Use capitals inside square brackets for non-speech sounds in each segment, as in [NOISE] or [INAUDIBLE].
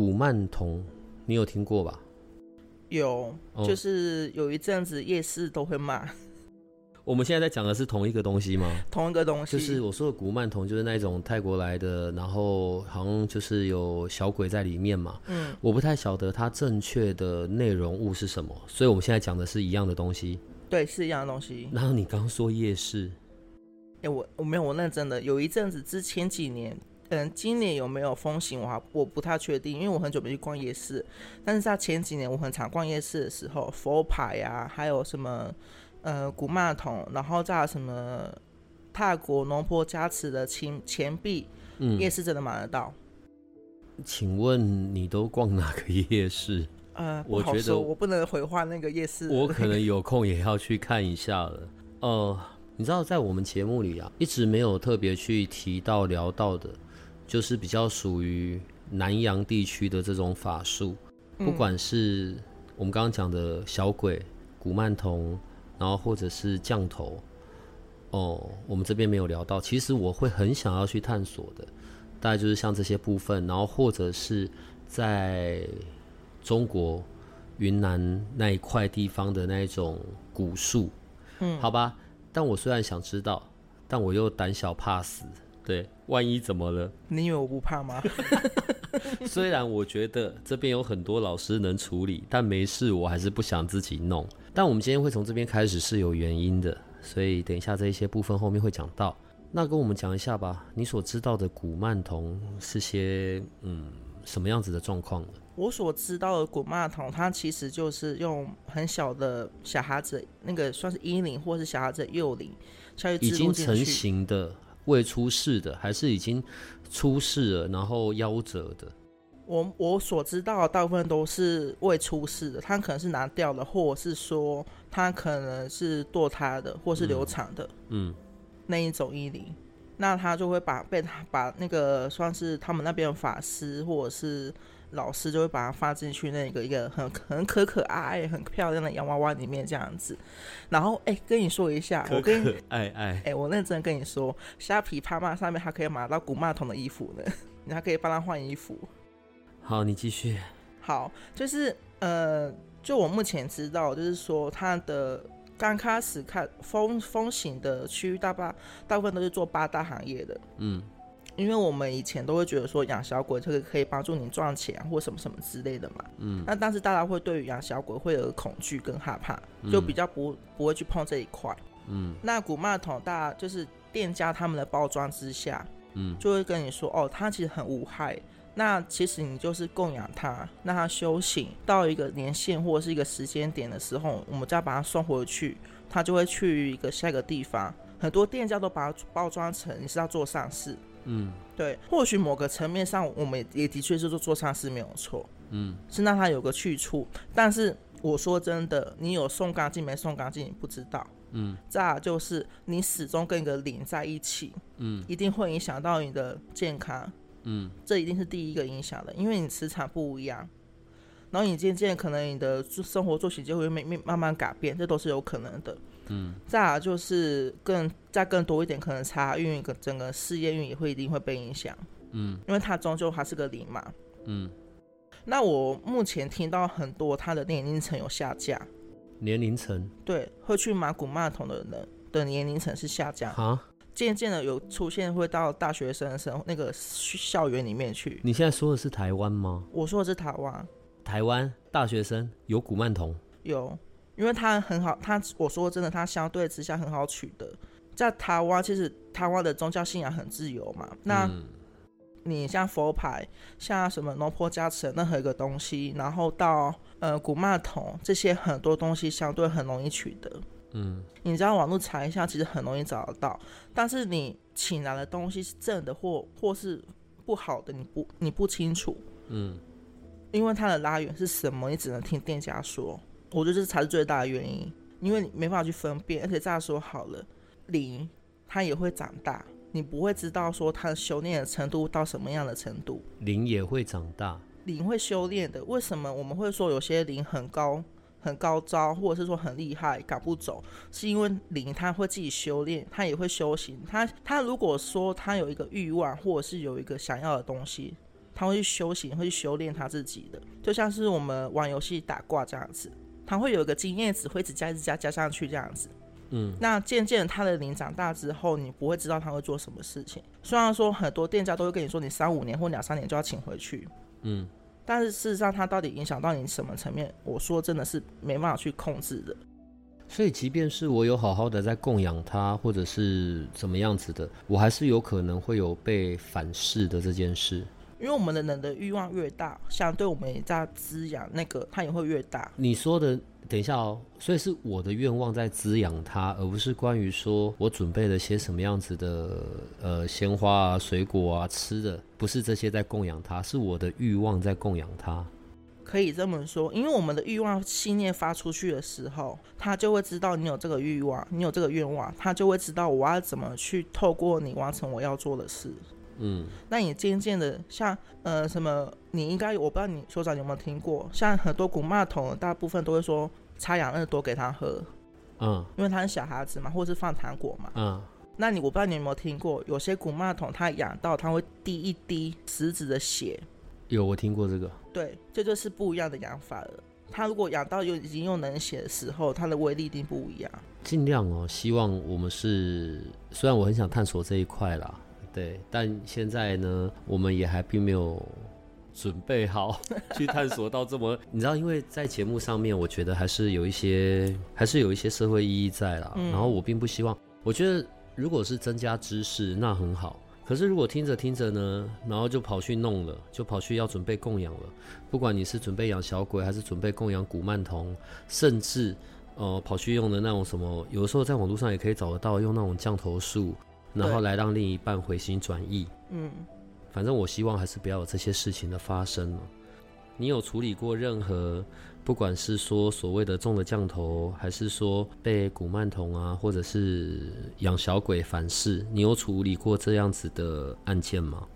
古曼童，你有听过吧？有，哦就是有一阵子夜市都会骂我们现在在讲的是同一个东西吗？同一个东西，就是我说的古曼童，就是那种泰国来的，然后好像就是有小鬼在里面嘛。嗯，我不太晓得它正确的内容物是什么，所以我们现在讲的是一样的东西。对，是一样的东西。然后你刚说夜市，哎、我我没有，我认真的有一阵子之前几年，嗯，今年有没有风行，我还我不太确定，因为我很久没去逛夜市。但是在前几年，我很常逛夜市的时候，佛牌呀、还有什么呃古曼童，然后再有什么泰国农坡加持的钱钱币，嗯，夜市真的买得到。请问你都逛哪个夜市？呃，不我觉得我不能回话那个夜市。我可能 [LAUGHS] 有空也要去看一下了。呃，你知道，在我们节目里啊，一直没有特别去提到聊到的，就是比较属于南洋地区的这种法术，不管是我们刚刚讲的小鬼、古曼童，然后或者是降头，哦，我们这边没有聊到。其实我会很想要去探索的，大概就是像这些部分，然后或者是在中国云南那一块地方的那一种古树，嗯，好吧。但我虽然想知道，但我又胆小怕死，对，万一怎么了？你以为我不怕吗？[LAUGHS] 虽然我觉得这边有很多老师能处理，但没事，我还是不想自己弄。但我们今天会从这边开始是有原因的，所以等一下这一些部分后面会讲到。那跟我们讲一下吧，你所知道的古曼童是些嗯什么样子的状况呢？我所知道的古曼童，它其实就是用很小的小孩子那个算是婴灵或是小孩子的幼灵下去已经成植入进去。型的、未出世的，还是已经出世了然后夭折的？我我所知道的大部分都是未出世的，他可能是拿掉了，或者是说他可能是堕胎的，或是流产的嗯那一种医灵。那他就会把被他把那个算是他们那边的法师或者是老师就会把它放进去那个一个很很可可爱爱、很漂亮的洋娃娃里面这样子。然后哎、跟你说一下，我跟你爱爱哎、我认真跟你说，虾皮拍卖上面还可以买到古曼童的衣服呢，[LAUGHS] 你还可以帮他换衣服。好，你继续。好，就是呃，就我目前知道，就是说它的刚开始看风风行的区域，大巴大部分都是做八大行业的。嗯因为我们以前都会觉得说养小鬼这个可以帮助你赚钱或什么什么之类的嘛，嗯那但是大家会对于养小鬼会有恐惧跟害怕，就比较不不会去碰这一块。嗯那古曼童大家就是店家他们的包装之下，嗯就会跟你说哦，它其实很无害。那其实你就是供养它，让它修行到一个年限或者是一个时间点的时候，我们再把它送回去，它就会去一个下一个地方。很多店家都把它包装成你是要做善事，嗯对，或许某个层面上，我们也也的确是做做善事没有错，嗯是让它有个去处。但是我说真的，你有送干净没送干净，你不知道。嗯再就是你始终跟一个零在一起，嗯一定会影响到你的健康，嗯这一定是第一个影响的，因为你磁场不一样，然后你渐渐可能你的生活作息就会慢慢慢慢改变，这都是有可能的。嗯再来就是更再更多一点，可能财运跟整个事业运也会一定会被影响，嗯。因为它终究还是个零嘛。嗯，那我目前听到很多他的年龄层有下降，年龄层？对，会去买古曼童的人的年龄层是下降，啊，渐渐的有出现会到大学生生那个校园里面去。你现在说的是台湾吗？我说的是台湾。台湾大学生有古曼童，有，因为它很好，它我说真的，它相对之下很好取得。在台湾，其实台湾的宗教信仰很自由嘛。那嗯你像佛牌，像什么农婆加持的任何一个东西，然后到呃古曼童这些很多东西，相对很容易取得。嗯你只要网络查一下，其实很容易找得到。但是你请来的东西是正的或或是不好的你不你不清楚，嗯，因为它的来源是什么，你只能听店家说。我觉得这才是最大的原因，因为你没办法去分辨，而且这样说好了，灵它也会长大，你不会知道说它修炼的程度到什么样的程度。灵也会长大，灵会修炼的，为什么我们会说有些灵很高？很高招，或者是说很厉害，赶不走，是因为灵他会自己修炼，他也会修行。他他如果说他有一个欲望，或者是有一个想要的东西，他会去修行，会去修炼他自己的。就像是我们玩游戏打挂这样子，他会有一个经验值，会一直加、一直加、加上去这样子。嗯，那渐渐他的灵长大之后，你不会知道他会做什么事情。虽然说很多店家都会跟你说，你三五年或两三年就要请回去。嗯。但是事实上，他到底影响到你什么层面？我说真的是没办法去控制的。所以，即便是我有好好的在供养他，或者是怎么样子的，我还是有可能会有被反噬的这件事。因为我们的人的欲望越大，相对我们也在滋养那个，它也会越大。你说的。等一下哦，所以是我的愿望在滋养它，而不是关于说我准备了些什么样子的呃鲜花啊、水果啊、吃的，不是这些在供养它，是我的欲望在供养它。可以这么说，因为我们的欲望信念发出去的时候，他就会知道你有这个欲望，你有这个愿望，他就会知道我要怎么去透过你完成我要做的事。嗯，那你渐渐的像呃什么，你应该我不知道你所长有没有听过，像很多古骂桶，大部分都会说擦养乐多给他喝，嗯，因为他是小孩子嘛，或者是放糖果嘛，嗯，那你我不知道你有没有听过，有些古骂桶他养到他会滴一滴食指的血，有我听过这个，对，这就是不一样的养法了。他如果养到有已经用冷血的时候，它的威力一定不一样。尽量哦，希望我们是，虽然我很想探索这一块啦。对，但现在呢，我们也还并没有准备好 [LAUGHS] 去探索到这么，[LAUGHS] 你知道，因为在节目上面，我觉得还是有一些，还是有一些社会意义在啦。然后我并不希望，我觉得如果是增加知识，那很好。可是如果听着听着呢，然后就跑去弄了，就跑去要准备供养了，不管你是准备养小鬼，还是准备供养古曼童，甚至呃跑去用的那种什么，有的时候在网络上也可以找得到，用那种降头术。然后来让另一半回心转意。嗯，反正我希望还是不要有这些事情的发生了。你有处理过任何，不管是说所谓的中了降头，还是说被古曼童啊，或者是养小鬼反噬，你有处理过这样子的案件吗？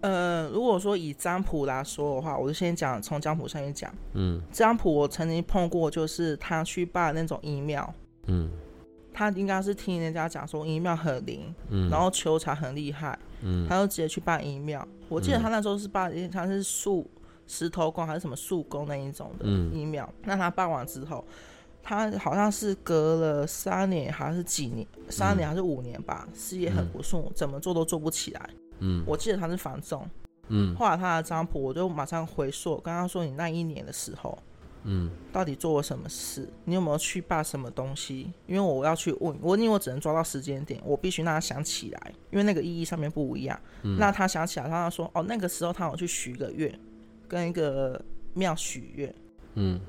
呃，如果说以占卜来说的话，我就先讲从占卜上面讲。嗯，占卜我曾经碰过，就是他去拜那种阴庙。嗯。他应该是听人家讲说阴庙很灵，嗯，然后求财很厉害，嗯，他就直接去拜阴庙。我记得他那时候是拜，他是树石头公还是什么树公那一种的阴庙。那他拜完之后，他好像是隔了三年还是几年，三年还是五年吧，事业很不顺，怎么做都做不起来。嗯，我记得他是防重，嗯，后来他的占卜，我就马上回溯，跟他说你那一年的时候。嗯，到底做了什么事？你有没有去拜什么东西？因为我要去问，我因为我只能抓到时间点，我必须让他想起来，因为那个意义上面不一样。那他想起来，他说：“哦，那个时候他有去许个愿，跟一个庙许愿。”嗯，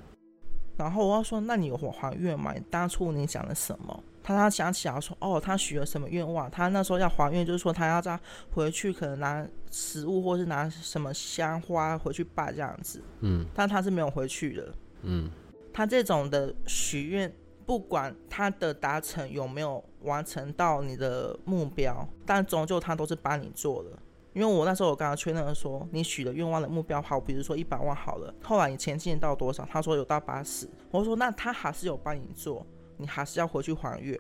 然后我要说：“那你有还愿吗？当初你讲了什么？”他他想起来说：“哦，他许了什么愿望？他那时候要还愿，就是说他要再回去，可能拿食物或是拿什么香花回去拜这样子。”嗯，但他是没有回去的。嗯，他这种的许愿，不管他的达成有没有完成到你的目标，但终究他都是帮你做的。因为我那时候我刚刚确认说，你许的愿望的目标好，比如说一百万好了，后来你前进到多少？他说有到八十，我说那他还是有帮你做，你还是要回去还愿，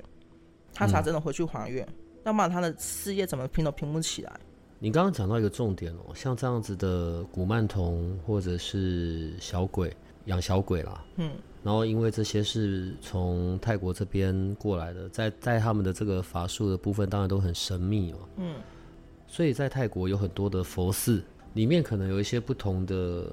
他才真的回去还愿，要不然他的事业怎么拼都拼不起来。你刚刚讲到一个重点哦，像这样子的古曼童或者是小鬼。养小鬼啦，嗯，然后因为这些是从泰国这边过来的，在在他们的这个法术的部分，当然都很神秘嘛，嗯，所以在泰国有很多的佛寺，里面可能有一些不同的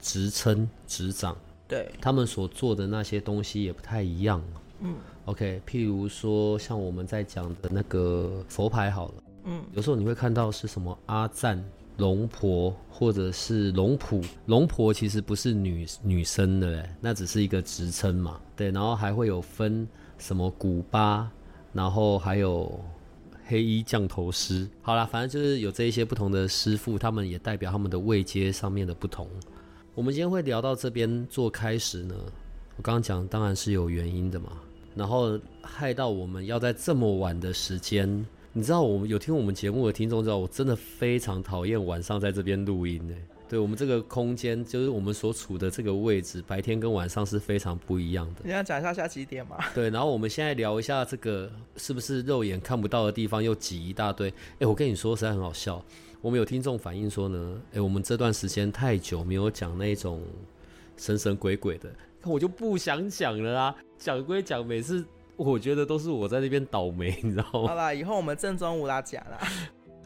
职称职掌，对，他们所做的那些东西也不太一样，嗯，OK，譬如说像我们在讲的那个佛牌好了，嗯，有时候你会看到是什么阿赞。龙婆或者是龙普，龙婆其实不是女女生的，那只是一个职称嘛。对，然后还会有分什么古巴，然后还有黑衣降头师。好啦，反正就是有这一些不同的师傅，他们也代表他们的位阶上面的不同。我们今天会聊到这边做开始呢，我刚刚讲当然是有原因的嘛。然后害到我们要在这么晚的时间，你知道我们有听我们节目的听众知道，我真的非常讨厌晚上在这边录音呢。对我们这个空间，就是我们所处的这个位置，白天跟晚上是非常不一样的。你要讲一下下几点吗？对，然后我们现在聊一下这个是不是肉眼看不到的地方又挤一大堆？哎，我跟你说实在很好笑。我们有听众反映说呢，哎，我们这段时间太久没有讲那种神神鬼鬼的，我就不想讲了啦。讲归讲，每次我觉得都是我在那边倒霉，[LAUGHS] 你知道吗？好啦，以后我们正中午来讲啦。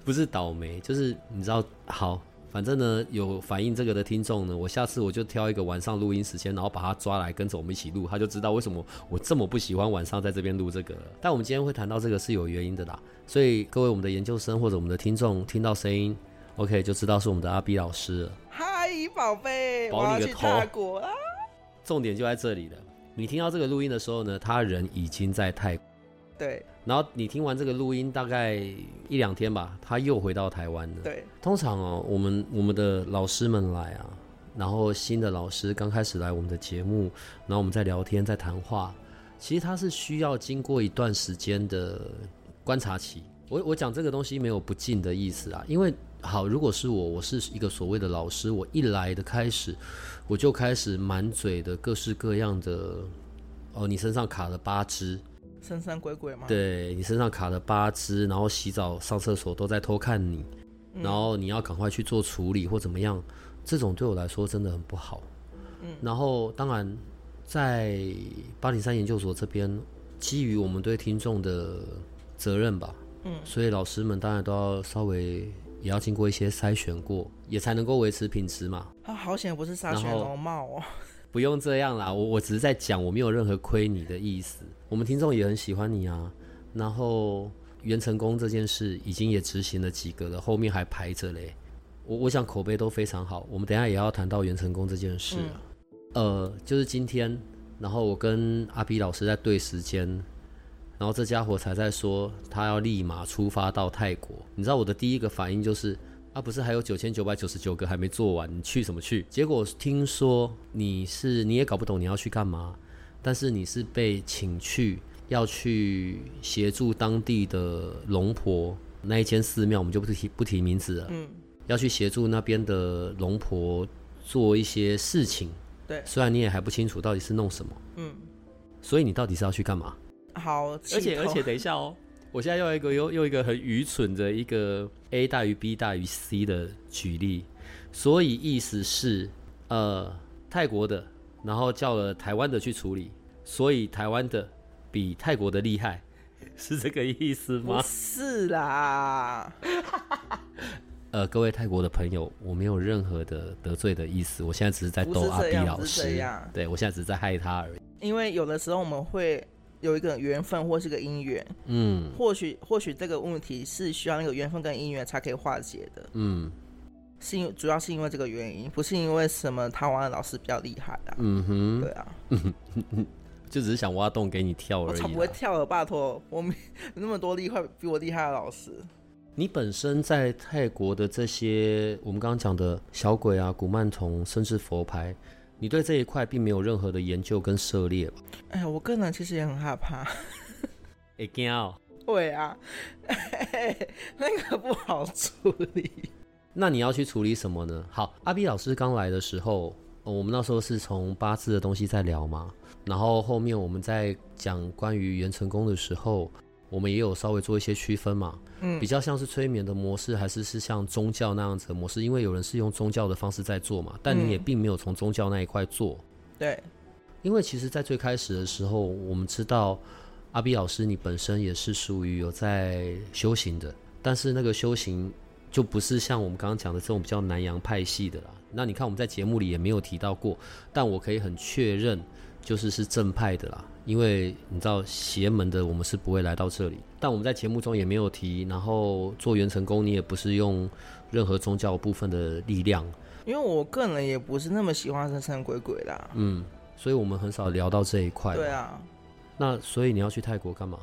不是倒霉，就是你知道好。反正呢，有反映这个的听众呢，我下次我就挑一个晚上录音时间，然后把他抓来跟着我们一起录，他就知道为什么我这么不喜欢晚上在这边录这个。但我们今天会谈到这个是有原因的啦，所以各位我们的研究生或者我们的听众听到声音，OK 就知道是我们的阿 B 老师了。嗨，宝贝，保你个头！啊！重点就在这里了。你听到这个录音的时候呢，他人已经在泰国。对，然后你听完这个录音，大概一两天吧，他又回到台湾了。对，通常哦，我们我们的老师们来啊，然后新的老师刚开始来我们的节目，然后我们在聊天，在谈话，其实他是需要经过一段时间的观察期。我我讲这个东西没有不敬的意思啊，因为好，如果是我，我是一个所谓的老师，我一来的开始，我就开始满嘴的各式各样的，哦，你身上卡了八只。神神鬼鬼吗？对你身上卡了八只，然后洗澡、上厕所都在偷看你，然后你要赶快去做处理或怎么样，这种对我来说真的很不好。嗯，然后当然在八零三研究所这边，基于我们对听众的责任吧，嗯，所以老师们当然都要稍微也要经过一些筛选过，也才能够维持品质嘛。啊，好险不是筛选容貌哦。[LAUGHS] 不用这样啦，我我只是在讲，我没有任何亏你的意思。我们听众也很喜欢你啊。然后袁成功这件事已经也执行了几个了，后面还排着嘞。我我想口碑都非常好。我们等下也要谈到袁成功这件事啊。呃，就是今天，然后我跟阿 B 老师在对时间，然后这家伙才在说他要立马出发到泰国。你知道我的第一个反应就是。啊，不是还有九千九百九十九个还没做完，你去什么去？结果听说你是你也搞不懂你要去干嘛，但是你是被请去要去协助当地的龙婆那一间寺庙，我们就不提不提名字了。嗯，要去协助那边的龙婆做一些事情。对，虽然你也还不清楚到底是弄什么。嗯，所以你到底是要去干嘛？好，而且而且等一下哦。[LAUGHS] 我现在用一个又又一个很愚蠢的一个 A 大于 B 大于 C 的举例，所以意思是，呃，泰国的，然后叫了台湾的去处理，所以台湾的比泰国的厉害，[LAUGHS] 是这个意思吗？是啦。[LAUGHS] 呃，各位泰国的朋友，我没有任何的得罪的意思，我现在只是在逗阿 B 老师，对我现在只是在害他而已。因为有的时候我们会。有一个缘分或是个姻缘，嗯，或许或许这个问题是需要那个缘分跟姻缘才可以化解的，嗯，是因主要是因为这个原因，不是因为什么台湾老师比较厉害啊，嗯哼，对啊，[LAUGHS] 就只是想挖洞给你跳而已，我不会跳的，拜托，我没那么多厉害比我厉害的老师。你本身在泰国的这些，我们刚刚讲的小鬼啊、古曼童，甚至佛牌。你对这一块并没有任何的研究跟涉猎吧？哎，我个人其实也很害怕。[LAUGHS] 会惊哦？会啊，[LAUGHS] 那个不好处理。那你要去处理什么呢？好，阿 B 老师刚来的时候，我们那时候是从八字的东西在聊嘛，然后后面我们在讲关于元成功的时候。我们也有稍微做一些区分嘛，嗯，比较像是催眠的模式，还是是像宗教那样子的模式？因为有人是用宗教的方式在做嘛，但你也并没有从宗教那一块做。对，因为其实，在最开始的时候，我们知道阿比老师你本身也是属于有在修行的，但是那个修行就不是像我们刚刚讲的这种比较南洋派系的啦。那你看我们在节目里也没有提到过，但我可以很确认，就是是正派的啦。因为你知道邪门的，我们是不会来到这里。但我们在节目中也没有提。然后做元成功，你也不是用任何宗教部分的力量。因为我个人也不是那么喜欢神神鬼鬼的。嗯，所以我们很少聊到这一块。对啊。那所以你要去泰国干嘛？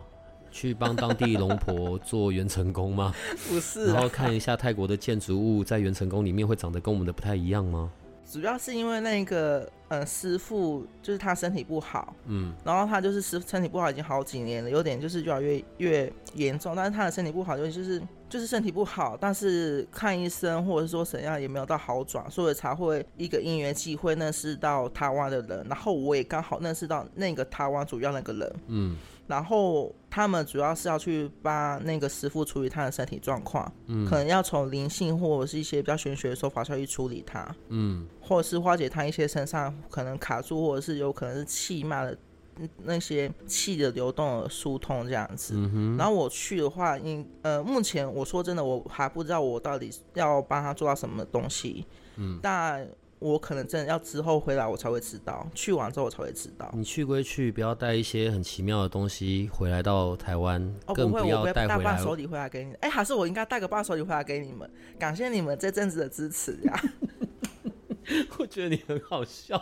去帮当地龙婆做元成功吗？[LAUGHS] 不是啊，然后看一下泰国的建筑物在元成功里面会长得跟我们的不太一样吗？主要是因为那个呃师傅就是他身体不好，嗯，然后他就是师身体不好已经好几年了，有点就是越来越越严重，但是他的身体不好就就是就是身体不好，但是看医生或者说怎样也没有到好转，所以才会一个因缘际会认识到台湾的人，然后我也刚好认识到那个台湾主要那个人，嗯，然后他们主要是要去帮那个师傅处理他的身体状况，嗯，可能要从灵性或者是一些比较玄学的说法下去处理他，嗯，或者是化解他一些身上可能卡住，或者是有可能是气脉的嗯那些气的流动的疏通这样子。然后我去的话，因呃，目前我说真的，我还不知道我到底要帮他做到什么东西，嗯，但我可能真的要之后回来我才会知道，去完之后我才会知道。你去归去，不要带一些很奇妙的东西回来到台湾，哦，不会，我不会带。伴手礼回来给你。哎，还是我应该带个伴手礼回来给你们，感谢你们这阵子的支持呀。[LAUGHS] 我觉得你很好笑。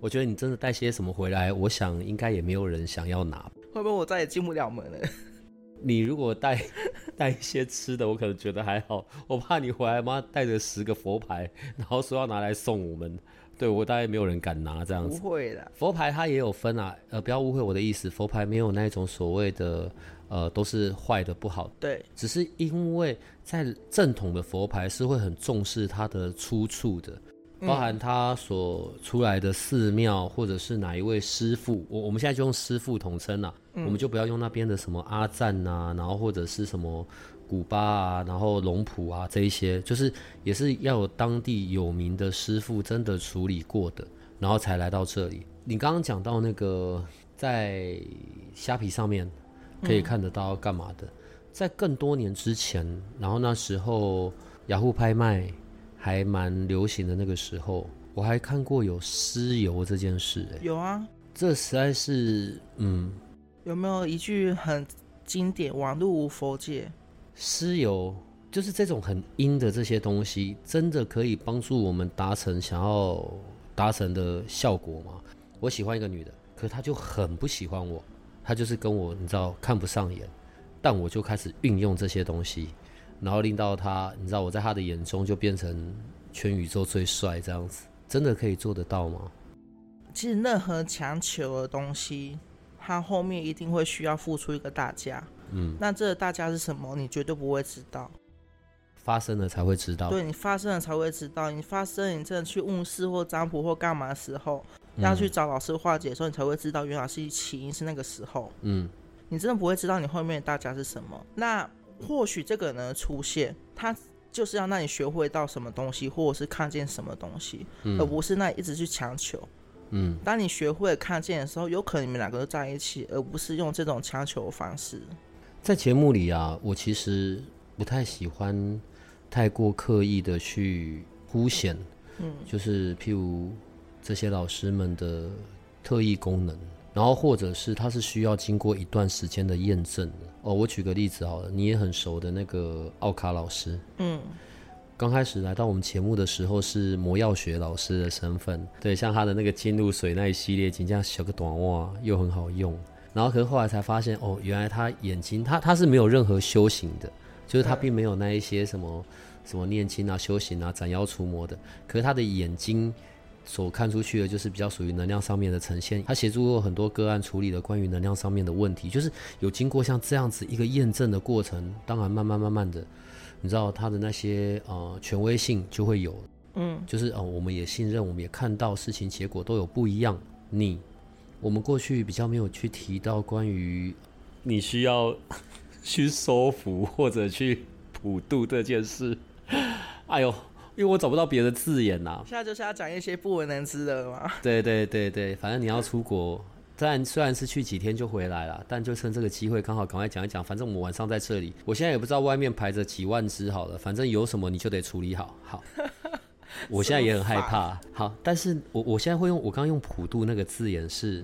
我觉得你真的带些什么回来，我想应该也没有人想要拿。会不会我再也进不了门了？[LAUGHS] 你如果带 [LAUGHS] 带一些吃的，我可能觉得还好。我怕你回来妈带着十个佛牌，然后说要拿来送我们，对我大概没有人敢拿这样子不。会的，佛牌它也有分啊，呃，不要误会我的意思，佛牌没有那种所谓的呃都是坏的不好的，对，只是因为在正统的佛牌是会很重视它的出处的。包含他所出来的寺庙，或者是哪一位师傅，我我们现在就用师傅统称啦，我们就不要用那边的什么阿赞呐、然后或者是什么古巴啊，然后龙普啊这一些，就是也是要有当地有名的师傅真的处理过的，然后才来到这里。你刚刚讲到那个在虾皮上面可以看得到干嘛的，在更多年之前，然后那时候雅虎拍卖还蛮流行的那个时候，我还看过有尸油这件事、欸，有啊，这实在是，嗯，有没有一句很经典“网路无佛界？尸油就是这种很阴的这些东西，真的可以帮助我们达成想要达成的效果吗？我喜欢一个女的，可她就很不喜欢我，她就是跟我你知道看不上眼，但我就开始运用这些东西，然后令到他，你知道我在他的眼中就变成全宇宙最帅这样子，真的可以做得到吗？”？其实任何强求的东西，它后面一定会需要付出一个大价。嗯，那这个代价是什么？你绝对不会知道。发生了才会知道。对你发生了才会知道。你发生，你真的去问事或占卜或干嘛的时候，嗯要去找老师化解的时候，你才会知道原来是起因是那个时候。嗯你真的不会知道你后面的大价是什么。那或许这个人的出现，他就是要让你学会到什么东西，或者是看见什么东西，而不是那一直去强求。嗯，当你学会看见的时候，有可能你们两个都在一起，而不是用这种强求的方式。在节目里啊，我其实不太喜欢太过刻意的去凸显，嗯，就是譬如这些老师们的特异功能，然后或者是它是需要经过一段时间的验证的。哦，我举个例子好了，你也很熟的那个奥卡老师，嗯，刚开始来到我们节目的时候是魔药学老师的身份，对，像他的那个金露水那一系列，仅这样小个短袜又很好用。然后可是后来才发现，哦，原来他眼睛他他是没有任何修行的，就是他并没有那一些什么什么念经啊、修行啊、斩妖除魔的。可是他的眼睛所看出去的，就是比较属于能量上面的呈现。他协助过很多个案处理了关于能量上面的问题，就是有经过像这样子一个验证的过程。当然，慢慢慢慢的，你知道他的那些呃权威性就会有，嗯，就是呃我们也信任，我们也看到事情结果都有不一样。你我们过去比较没有去提到关于你需要去收服或者去普渡这件事。哎呦，因为我找不到别的字眼呐、现在就是要讲一些不为人知的了嘛。对对对对，反正你要出国，虽然虽然是去几天就回来了，但就趁这个机会，刚好赶快讲一讲。反正我们晚上在这里，我现在也不知道外面排着几万只好了，反正有什么你就得处理好。好，[LAUGHS] 我现在也很害怕。好，但是我我现在会用我刚刚用普渡那个字眼是，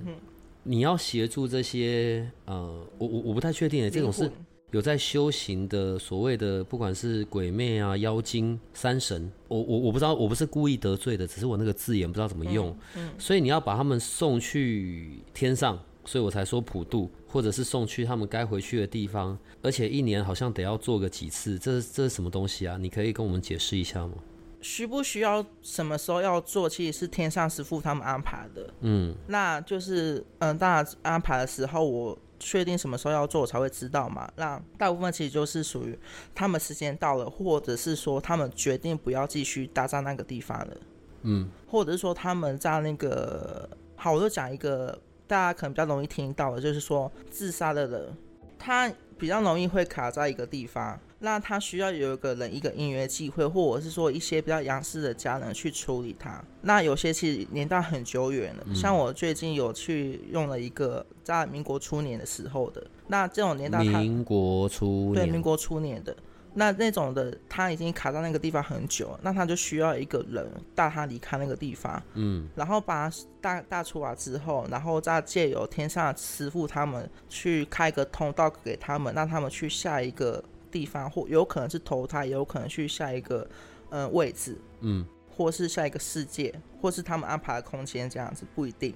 你要协助这些呃，我我我不太确定耶，这种是灵魂有在修行的所谓的，不管是鬼魅啊、妖精、山神，我我我不知道，我不是故意得罪的，只是我那个字眼不知道怎么用，嗯所以你要把他们送去天上，所以我才说普渡，或者是送去他们该回去的地方，而且一年好像得要做个几次，这这是什么东西啊？你可以跟我们解释一下吗？需不需要什么时候要做，其实是天上师傅他们安排的。嗯，那就是嗯，当然安排的时候，我确定什么时候要做，我才会知道嘛。那大部分其实就是属于他们时间到了，或者是说他们决定不要继续搭在那个地方了。嗯，或者是说他们在那个，好，我就讲一个大家可能比较容易听到的，就是说自杀的人，他比较容易会卡在一个地方。那他需要有一个人一个音乐机会，或者是说一些比较洋式的家人去处理他。那有些其实年代很久远了，像我最近有去用了一个在民国初年的时候的，那这种年代，民国初对民国初年的那那种的，他已经卡在那个地方很久，那他就需要一个人带他离开那个地方，嗯，然后把他带带出来之后，然后再借由天上的师傅他们去开个通道给他们，让他们去下一个。地方或有可能是投胎，也有可能去下一个呃位置，嗯，或是下一个世界，或是他们安排的空间这样子不一定，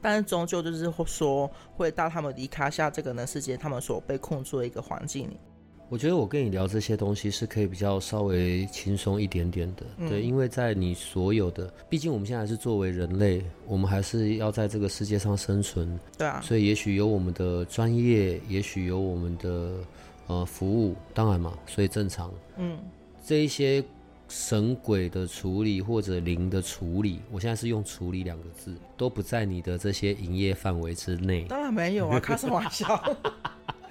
但是终究就是说会带他们离开下这个人世界，他们所被困住的一个环境里。我觉得我跟你聊这些东西是可以比较稍微轻松一点点的，对，因为在你所有的，毕竟我们现在是作为人类，我们还是要在这个世界上生存，对啊，所以也许有我们的专业，也许有我们的。呃，服务当然嘛，所以正常。嗯，这一些神鬼的处理或者灵的处理，我现在是用“处理”两个字，都不在你的这些营业范围之内。当然没有啊，[LAUGHS] 开什么玩笑？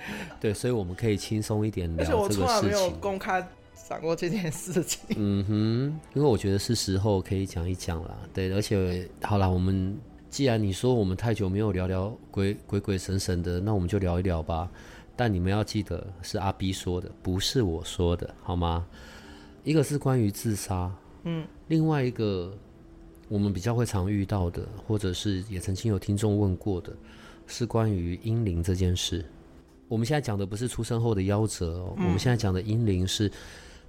[LAUGHS] 对，所以我们可以轻松一点聊这个事情。我从来没有公开讲过这件事情。嗯哼，因为我觉得是时候可以讲一讲啦。对，而且好了，我们既然你说我们太久没有聊聊鬼鬼鬼神神的，那我们就聊一聊吧。但你们要记得，是阿 B 说的，不是我说的，好吗？一个是关于自杀，嗯，另外一个我们比较会常遇到的，或者是也曾经有听众问过的，是关于阴灵这件事。我们现在讲的不是出生后的夭折哦，我们现在讲的婴灵是，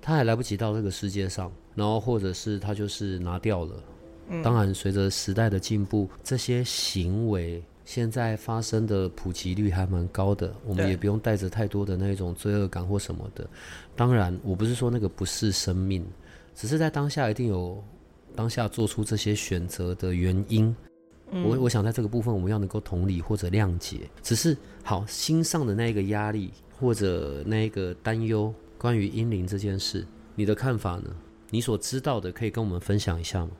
他还来不及到这个世界上，然后或者是他就是拿掉了。当然，随着时代的进步，这些行为。现在发生的普及率还蛮高的，我们也不用带着太多的那种罪恶感或什么的。当然，我不是说那个不是生命，只是在当下一定有当下做出这些选择的原因。我我想在这个部分我们要能够同理或者谅解。只是好心上的那一个压力或者那一个担忧，关于阴灵这件事，你的看法呢？你所知道的可以跟我们分享一下吗？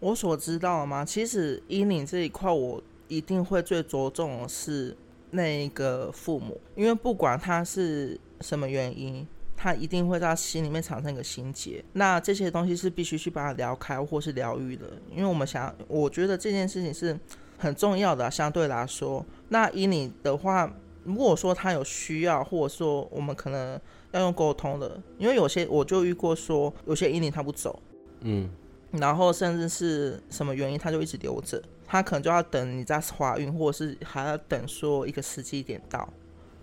我所知道的吗？其实阴灵这一块我。一定会最着重的是那一个父母，因为不管他是什么原因，他一定会在心里面产生一个心结。那这些东西是必须去把它聊开或是疗愈的，因为我们想，我觉得这件事情是很重要的。相对来说，那以你的话，如果说他有需要，或者说我们可能要用沟通的，因为有些我就遇过说，有些以你他不走，嗯，然后甚至是什么原因，他就一直留着。他可能就要等你在怀孕，或者是还要等说一个时机点到，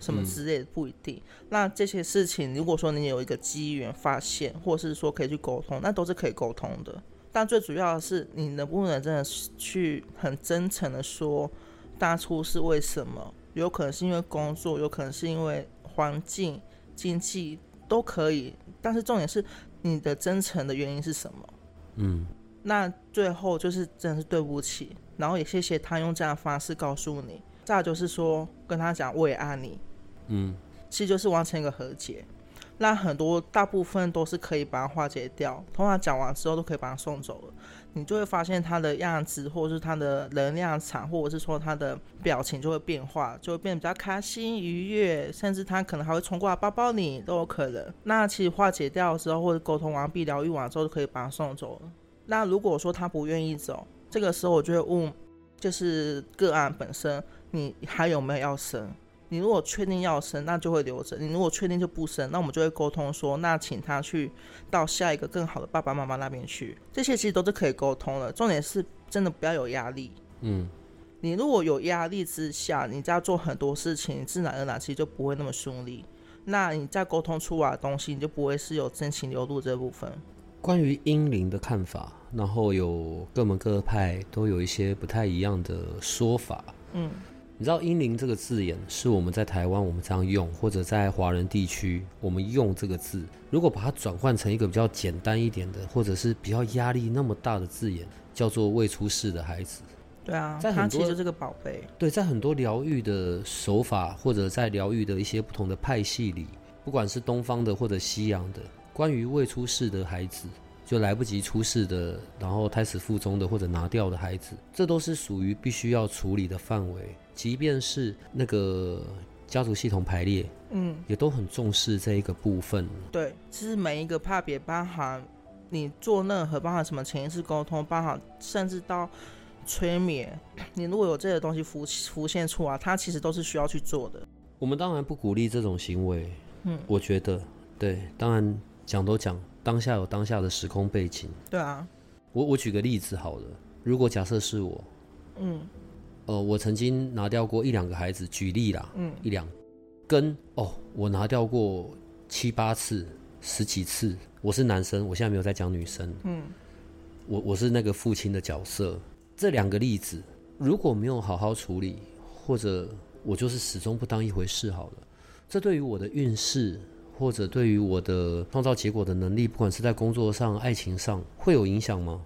什么之类的不一定。那这些事情，如果说你有一个机缘发现，或是说可以去沟通，那都是可以沟通的。但最主要的是，你能不能真的去很真诚的说，当初是为什么？有可能是因为工作，有可能是因为环境、经济都可以。但是重点是你的真诚的原因是什么？嗯，那最后就是真的是对不起。然后也谢谢他用这样的方式告诉你，再就是说跟他讲我也爱你，嗯，其实就是完成一个和解。那很多大部分都是可以把它化解掉，通常讲完之后都可以把它送走了。你就会发现他的样子，或者是他的能量场，或者是说他的表情就会变化，就会变得比较开心愉悦，甚至他可能还会冲过来抱抱你都有可能。那其实化解掉之后，或者沟通完毕、疗愈完之后，就可以把他送走了。那如果说他不愿意走，这个时候我就会问，就是个案本身，你还有没有要生？你如果确定要生，那就会留着；你如果确定就不生，那我们就会沟通说，那请他去到下一个更好的爸爸妈妈那边去。这些其实都是可以沟通的，重点是真的不要有压力。嗯，你如果有压力之下，你在做很多事情，自然而然其实就不会那么顺利。那你在沟通出来的东西，你就不会是有真情流露这部分。关于阴灵的看法，然后有各门各派都有一些不太一样的说法。嗯，你知道“阴灵”这个字眼是我们在台湾我们这样用，或者在华人地区我们用这个字。如果把它转换成一个比较简单一点的，或者是比较压力那么大的字眼，叫做未出世的孩子。对啊，在很多他其实这个宝贝。对，在很多疗愈的手法，或者在疗愈的一些不同的派系里，不管是东方的或者西洋的，关于未出世的孩子，就来不及出世的，然后胎死腹中的或者拿掉的孩子，这都是属于必须要处理的范围。即便是那个家族系统排列，嗯，也都很重视这一个部分。对，其实每一个怕别包含你做任何包含什么潜意识沟通，包含甚至到催眠，[COUGHS] 你如果有这些东西浮浮现出来，它其实都是需要去做的。我们当然不鼓励这种行为，嗯，我觉得，对，当然讲都讲，当下有当下的时空背景。对啊，我我举个例子好了，如果假设是我，嗯呃，我曾经拿掉过一两个孩子，举例啦，嗯一两跟哦，我拿掉过七八次、十几次。我是男生，我现在没有在讲女生，嗯，我我是那个父亲的角色。这两个例子，如果没有好好处理，或者我就是始终不当一回事好了，这对于我的运势，或者对于我的创造结果的能力，不管是在工作上、爱情上，会有影响吗？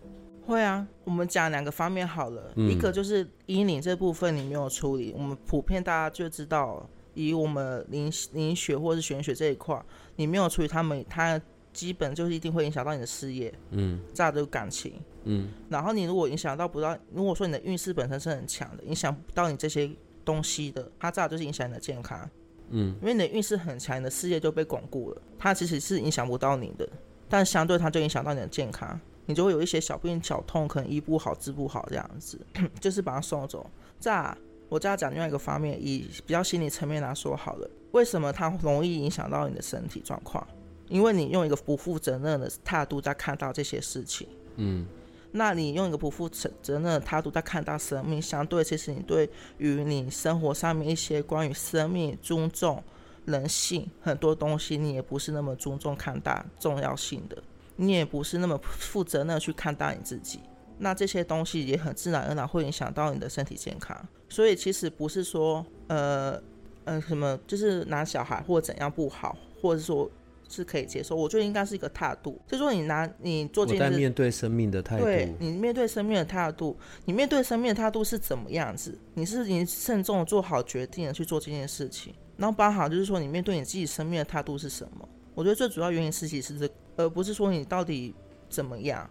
会啊。我们讲两个方面好了，嗯一个就是阴灵这部分你没有处理，我们普遍大家就知道，以我们灵灵学或是玄学这一块，你没有处理他们，他基本就是一定会影响到你的事业，嗯再来就是感情。嗯然后你如果影响到不到，如果说你的运势本身是很强的，影响不到你这些东西的，它再来就是影响你的健康，嗯因为你的运势很强，你的事业就被巩固了，它其实是影响不到你的，但相对它就影响到你的健康，你就会有一些小病小痛，可能医不好治不好这样子，就是把它送走。再来我再讲另外一个方面，以比较心理层面来说好了，为什么它容易影响到你的身体状况？因为你用一个不负责任的态度在看到这些事情。嗯那你用一个不负责任的态度在看到生命，相对其实你对于你生活上面一些关于生命、尊重、人性很多东西，你也不是那么尊重看待重要性的，你也不是那么负责任的去看待你自己。那这些东西也很自然而然会影响到你的身体健康。所以其实不是说呃呃什么，就是拿小孩或怎样不好，或者说是可以接受。我觉得应该是一个态度，就是说你拿你做这件事面对生命的态度对度，你面对生命的态度，你面对生命的态度是怎么样子？你是你慎重做好决定的去做这件事情，然后包含就是说你面对你自己生命的态度是什么？我觉得最主要原因是其实是这个，而不是说你到底怎么样。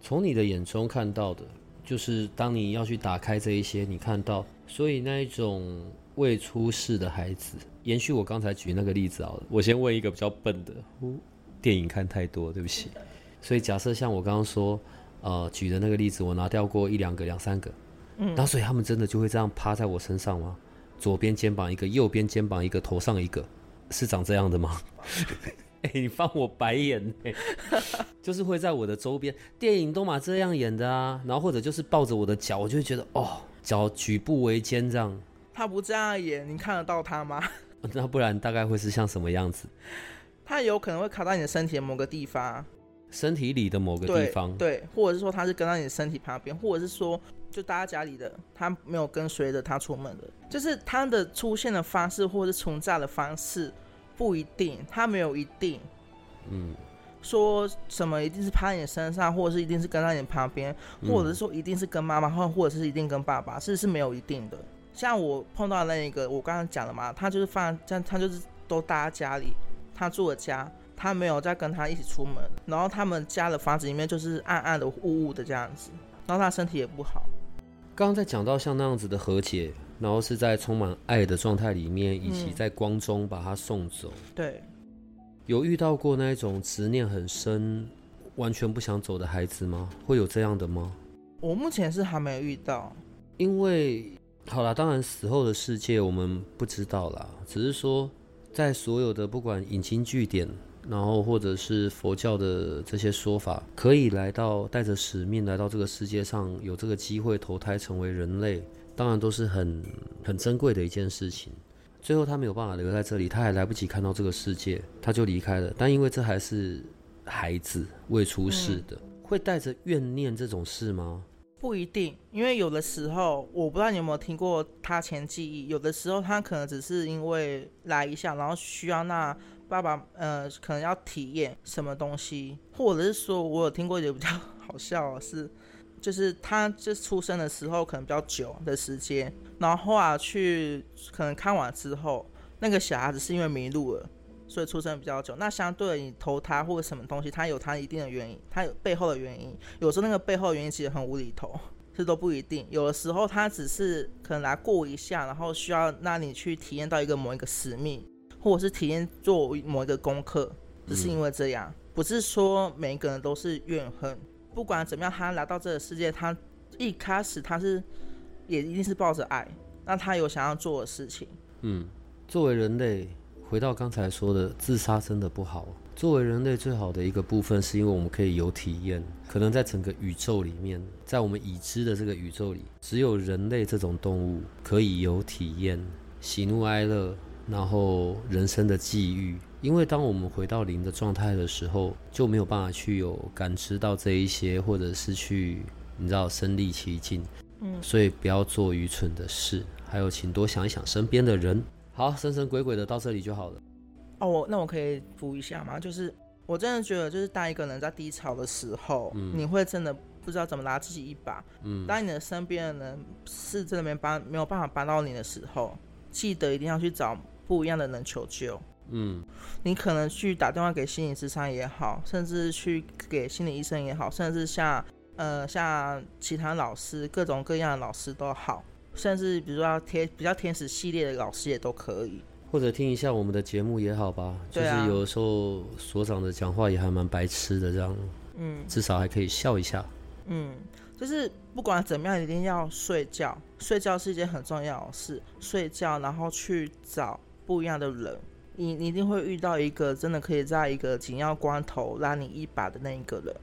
从你的眼中看到的，就是当你要去打开这一些，你看到，所以那一种未出世的孩子，延续我刚才举那个例子好了，我先问一个比较笨的，电影看太多，对不起。所以假设像我刚刚说，呃，举的那个例子，我拿掉过一两个、两三个，嗯，然后所以他们真的就会这样趴在我身上吗？左边肩膀一个，右边肩膀一个，头上一个，是长这样的吗？[LAUGHS] 哎、你翻我白眼呢、[LAUGHS] 就是会在我的周边，电影都嘛这样演的啊，然后或者就是抱着我的脚，我就会觉得哦，脚举步维艰这样，他不这样演，你看得到他吗？[LAUGHS] 那不然大概会是像什么样子？他有可能会卡到你的身体的某个地方，身体里的某个地方，对，或者是说他是跟到你的身体旁边，或者是说就待在家里的，他没有跟随着他出门的，就是他的出现的方式或者是存在的方式不一定，他没有一定嗯，说什么一定是趴在你身上，或者是一定是跟在你旁边，嗯或者是说一定是跟妈妈，或或者是一定跟爸爸，是是没有一定的。像我碰到那一个，我刚刚讲了嘛，他就是放，在他就是都待在家里，他住的家，他没有再跟他一起出门，然后他们家的房子里面就是暗暗的、雾雾的这样子，然后他身体也不好。刚刚在讲到像那样子的和解，然后是在充满爱的状态里面，以及嗯在光中把他送走。对，有遇到过那一种执念很深、完全不想走的孩子吗？会有这样的吗？我目前是还没有遇到。因为好啦，当然死后的世界我们不知道啦，只是说在所有的不管引经据典，然后或者是佛教的这些说法，可以来到带着使命来到这个世界上，有这个机会投胎成为人类，当然都是很很珍贵的一件事情。最后他没有办法留在这里，他还来不及看到这个世界，他就离开了。但因为这还是孩子未出世的，会带着怨念这种事吗？不一定，因为有的时候我不知道你有没有听过他前记忆，有的时候他可能只是因为来一下，然后需要那爸爸呃可能要体验什么东西，或者是说我有听过一个比较 [LAUGHS] 好笑的是，就是他就出生的时候可能比较久的时间，然后后来去可能看完之后，那个小孩子是因为迷路了。所以出生比较久，那相对你投胎或者什么东西，他有他一定的原因，他有背后的原因。有时候那个背后的原因其实很无厘头，这都不一定。有的时候他只是可能来过一下，然后需要让你去体验到一个某一个使命，或者是体验做某一个功课，只是因为这样，不是说每一个人都是怨恨。不管怎么样，他来到这个世界，他一开始他是也一定是抱着爱，那他有想要做的事情。嗯，作为人类。回到刚才说的，自杀真的不好。作为人类最好的一个部分，是因为我们可以有体验。可能在整个宇宙里面，在我们已知的这个宇宙里，只有人类这种动物可以有体验喜怒哀乐，然后人生的际遇。因为当我们回到零的状态的时候，就没有办法去有感知到这一些，或者是去你知道身历其境。嗯，所以不要做愚蠢的事。还有，请多想一想身边的人。好，神神鬼鬼的到这里就好了。哦，那我可以补一下吗？就是我真的觉得，就是当一个人在低潮的时候，你会真的不知道怎么拉自己一把。嗯，当你的身边的人是真的没帮没有办法帮到你的时候，记得一定要去找不一样的人求救。嗯，你可能去打电话给心理咨商也好，甚至去给心理医生也好，甚至像呃像其他老师，各种各样的老师都好。甚至比如说天比较天使系列的老师也都可以，或者听一下我们的节目也好吧。就是有的时候所长的讲话也还蛮白痴的这样，嗯，至少还可以笑一下。嗯，就是不管怎么样，一定要睡觉。睡觉是一件很重要的事。睡觉，然后去找不一样的人，你你一定会遇到一个真的可以在一个紧要关头拉你一把的那一个人。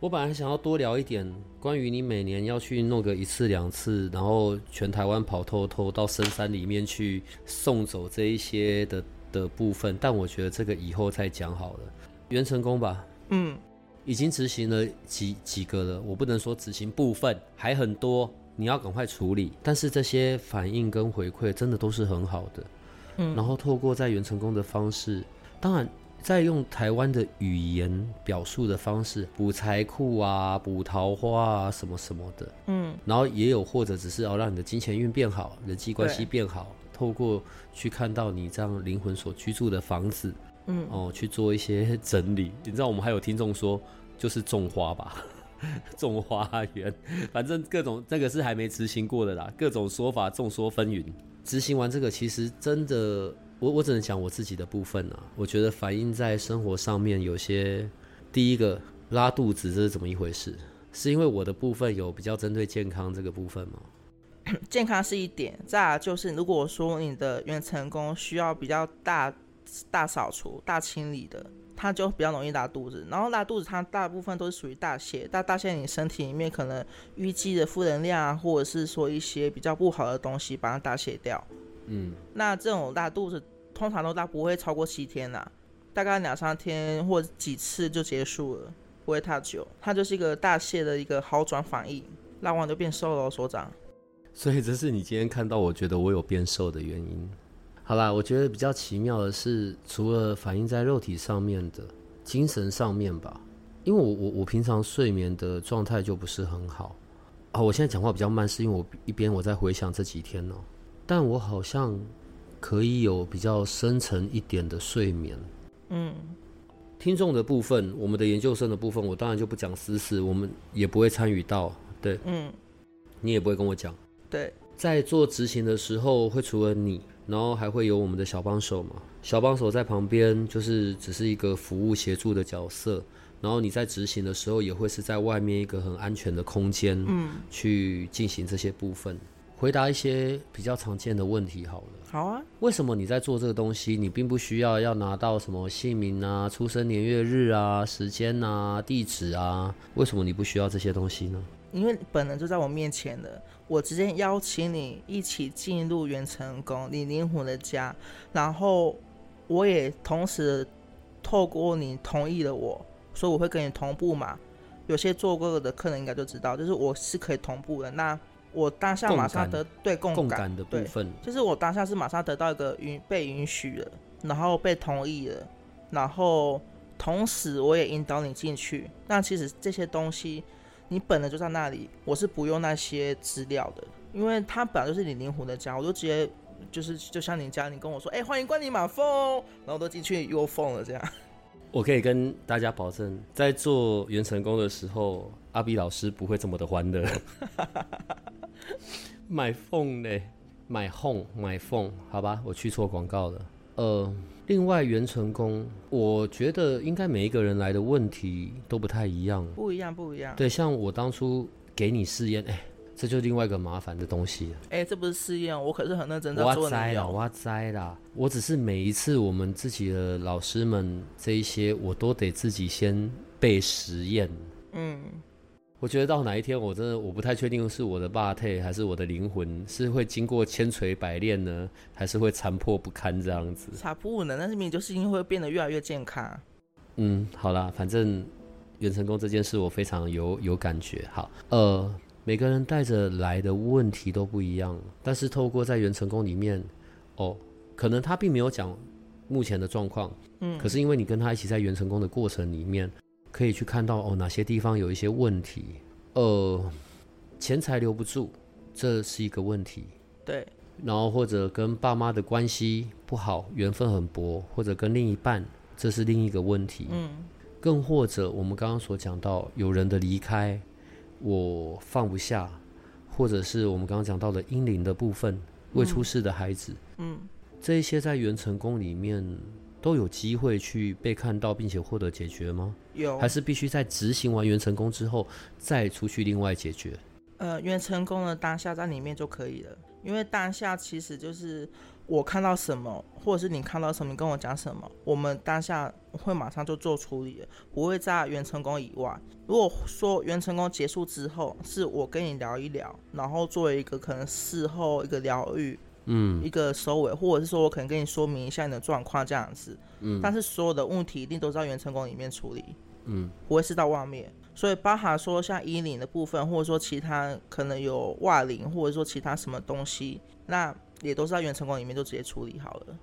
我本来想要多聊一点关于你每年要去弄个一次两次，然后全台湾跑透透到深山里面去送走这一些的的部分，但我觉得这个以后再讲好了。元成功吧，嗯，已经执行了几几个了，我不能说执行部分还很多，你要赶快处理。但是这些反应跟回馈真的都是很好的，嗯，然后透过在元成功的方式，当然。在用台湾的语言表述的方式补财库啊，补桃花啊，什么什么的，嗯，然后也有或者只是哦，让你的金钱运变好，人际关系变好，透过去看到你这样灵魂所居住的房子，嗯，哦，去做一些整理。你知道我们还有听众说，就是种花吧，[LAUGHS] 种花园，反正各种这个是还没执行过的啦，各种说法众说纷纭。执行完这个，其实真的。我我只能讲我自己的部分啊，我觉得反映在生活上面有些，第一个拉肚子这是怎么一回事？是因为我的部分有比较针对健康这个部分吗？[COUGHS] 健康是一点，再来就是如果说你的原成功需要比较大大扫除、大清理的，它就比较容易拉肚子。然后拉肚子，它大部分都是属于大泻，大大泻你身体里面可能淤积的负能量啊，或者是说一些比较不好的东西，把它大泻掉。嗯，那这种拉肚子通常都拉不会超过七天呐，大概两三天或几次就结束了，不会太久。它就是一个大泻的一个好转反应，拉完就变瘦了，所长。所以这是你今天看到我觉得我有变瘦的原因。好啦，我觉得比较奇妙的是，除了反映在肉体上面的，精神上面吧，因为我我我平常睡眠的状态就不是很好啊。我现在讲话比较慢，是因为我一边我在回想这几天哦。但我好像可以有比较深层一点的睡眠。嗯，听众的部分，我们的研究生的部分，我当然就不讲私事，我们也不会参与到。对，嗯，你也不会跟我讲。对，在做执行的时候，会除了你，然后还会有我们的小帮手嘛？小帮手在旁边，就是只是一个服务协助的角色。然后你在执行的时候，也会是在外面一个很安全的空间，嗯，去进行这些部分。回答一些比较常见的问题好了。好啊。为什么你在做这个东西，你并不需要要拿到什么姓名啊、出生年月日啊、时间啊、地址啊？为什么你不需要这些东西呢？因为本人就在我面前的，我直接邀请你一起进入元成功你灵魂的家，然后我也同时透过你同意了我，所以我会跟你同步嘛。有些做过的客人应该就知道，就是我是可以同步的。那我当下马上得对共共感的部分，就是我当下是马上得到一个允被允许了，然后被同意了，然后同时我也引导你进去。那其实这些东西你本来就在那里，我是不用那些资料的，因为它本来就是你灵魂的家，我就直接就是就像你家，你跟我说，哎，欢迎光临马凤，然后我都进去又凤了这样。[LAUGHS] 我可以跟大家保证，在做元成功的时候，阿比老师不会这么的欢乐。[LAUGHS] 买凤嘞，买凤买凤，好吧，我去错广告了。呃，另外元成功，我觉得应该每一个人来的问题都不太一样，不一样不一样。对，像我当初给你试验，哎。这就另外一个麻烦的东西了。哎，这不是试验，我可是很认真在做。我栽了，我栽了。我只是每一次我们自己的老师们这一些，我都得自己先背实验。嗯，我觉得到哪一天，我真的我不太确定是我的 body 还是我的灵魂，是会经过千锤百炼呢，还是会残破不堪这样子？残破不能，但是明就是因为会变得越来越健康。嗯，好啦，反正元成功这件事我非常有有感觉。好，呃。每个人带着来的问题都不一样，但是透过在元成功里面，哦，可能他并没有讲目前的状况，嗯，可是因为你跟他一起在元成功的过程里面，可以去看到哦哪些地方有一些问题，呃，钱财留不住，这是一个问题，对，然后或者跟爸妈的关系不好，缘分很薄，或者跟另一半，这是另一个问题，嗯，更或者我们刚刚所讲到有人的离开。我放不下，或者是我们刚刚讲到的阴灵的部分，未出世的孩子，嗯，这一些在元成功里面都有机会去被看到，并且获得解决吗？有，还是必须在执行完原成功之后再出去另外解决？呃，原成功的当下在里面就可以了，因为当下其实就是。我看到什么，或者是你看到什么，你跟我讲什么，我们当下会马上就做处理，不会在原成功以外。如果说原成功结束之后，是我跟你聊一聊，然后作为一个可能事后一个疗愈，嗯，一个收尾，或者是说我可能跟你说明一下你的状况这样子，嗯，但是所有的问题一定都在原成功里面处理，嗯，不会是到外面。所以包含说像衣领的部分，或者说其他可能有袜领，或者说其他什么东西，那。也都是在原成功里面就直接处理好了。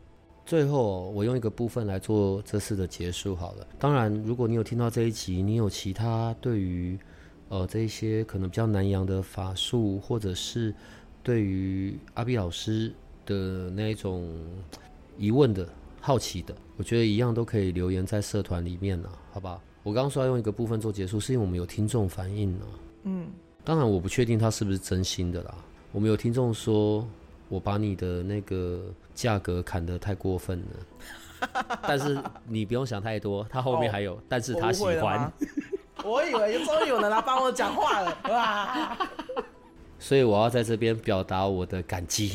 最后，我用一个部分来做这次的结束好了。当然，如果你有听到这一集，你有其他对于呃这一些可能比较难养的法术，或者是对于阿比老师的那一种疑问的好奇的，我觉得一样都可以留言在社团里面呢，好吧？我刚刚说要用一个部分做结束，是因为我们有听众反映呢。嗯，当然我不确定他是不是真心的啦。我们有听众说。我把你的那个价格砍得太过分了，[LAUGHS] 但是你不用想太多，他后面还有，但是他喜欢。[LAUGHS] 我以为终于有人来帮我讲话了，哇！[LAUGHS] 所以我要在这边表达我的感激。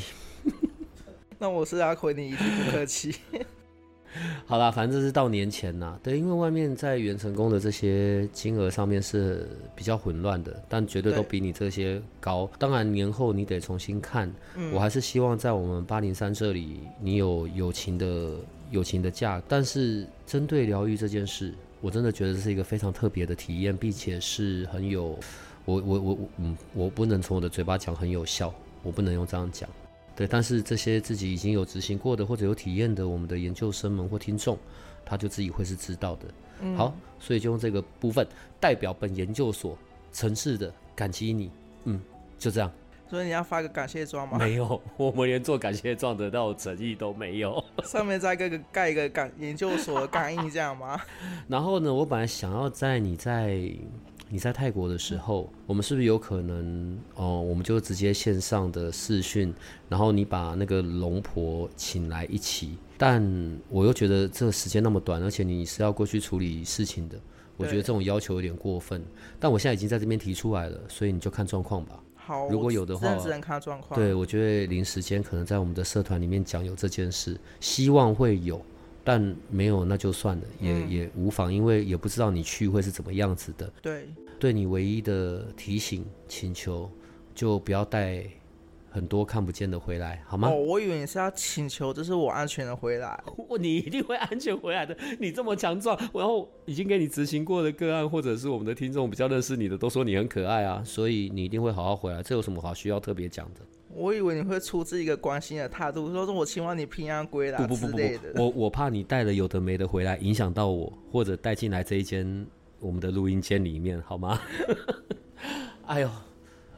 [LAUGHS] 那我是阿奎你一定不客气。[LAUGHS] 好啦，反正这是到年前啦，对，因为外面在元成功的这些金额上面是比较混乱的，但绝对都比你这些高。当然年后你得重新看，我还是希望在我们八零三这里，你有友情的友情的价。但是针对疗愈这件事，我真的觉得这是一个非常特别的体验，并且是很有，我我我我嗯，我不能从我的嘴巴讲很有效，我不能用这样讲。对，但是这些自己已经有执行过的或者有体验的，我们的研究生们或听众，他就自己会是知道的。好，所以就用这个部分代表本研究所诚挚的感激你。嗯，就这样。所以你要发个感谢状吗？没有，我们连做感谢状得到诚意都没有。上面再盖个盖一个感研究所的感应这样吗？[LAUGHS] 然后呢，我本来想要在你在。你在泰国的时候，我们是不是有可能哦？我们就直接线上的视讯，然后你把那个龙婆请来一起。但我又觉得这个时间那么短，而且你是要过去处理事情的，我觉得这种要求有点过分。但我现在已经在这边提出来了，所以你就看状况吧。好，如果有的话，只能看状况。对，我觉得临时间可能在我们的社团里面讲有这件事，希望会有。但没有那就算了，也也无妨，因为也不知道你去会是怎么样子的。对，对你唯一的提醒请求，就不要带很多看不见的回来，好吗？哦，我以为你是要请求，这是我安全的回来。[LAUGHS] 我你一定会安全回来的，你这么强壮，然后已经给你执行过的个案，或者是我们的听众比较认识你的，都说你很可爱啊，所以你一定会好好回来。这有什么好需要特别讲的？我以为你会出自一个关心的态度，说是我希望你平安归来不不不不之类的。不，我我怕你带了有的没的回来，影响到我，或者带进来这一间我们的录音间里面，好吗？[LAUGHS] 哎呦，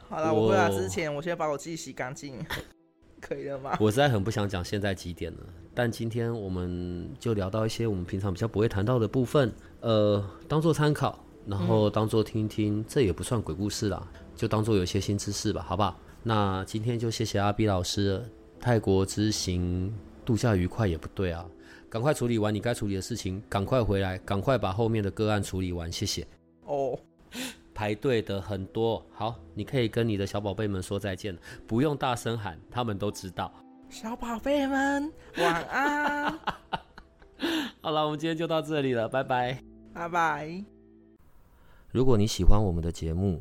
好了，我回来之前，我先把我自己洗干净，[LAUGHS] 可以了吗？我实在很不想讲现在几点了，但今天我们就聊到一些我们平常比较不会谈到的部分，呃，当做参考，然后当做听听，这也不算鬼故事啦，就当做有一些新知识吧，好不好？那今天就谢谢阿 B 老师，泰国之行度假愉快也不对啊，赶快处理完你该处理的事情，赶快回来，赶快把后面的个案处理完，谢谢。哦，排队的很多，好，你可以跟你的小宝贝们说再见了，不用大声喊，他们都知道。小宝贝们晚安，[LAUGHS] 好了，我们今天就到这里了，拜拜。拜拜。如果你喜欢我们的节目，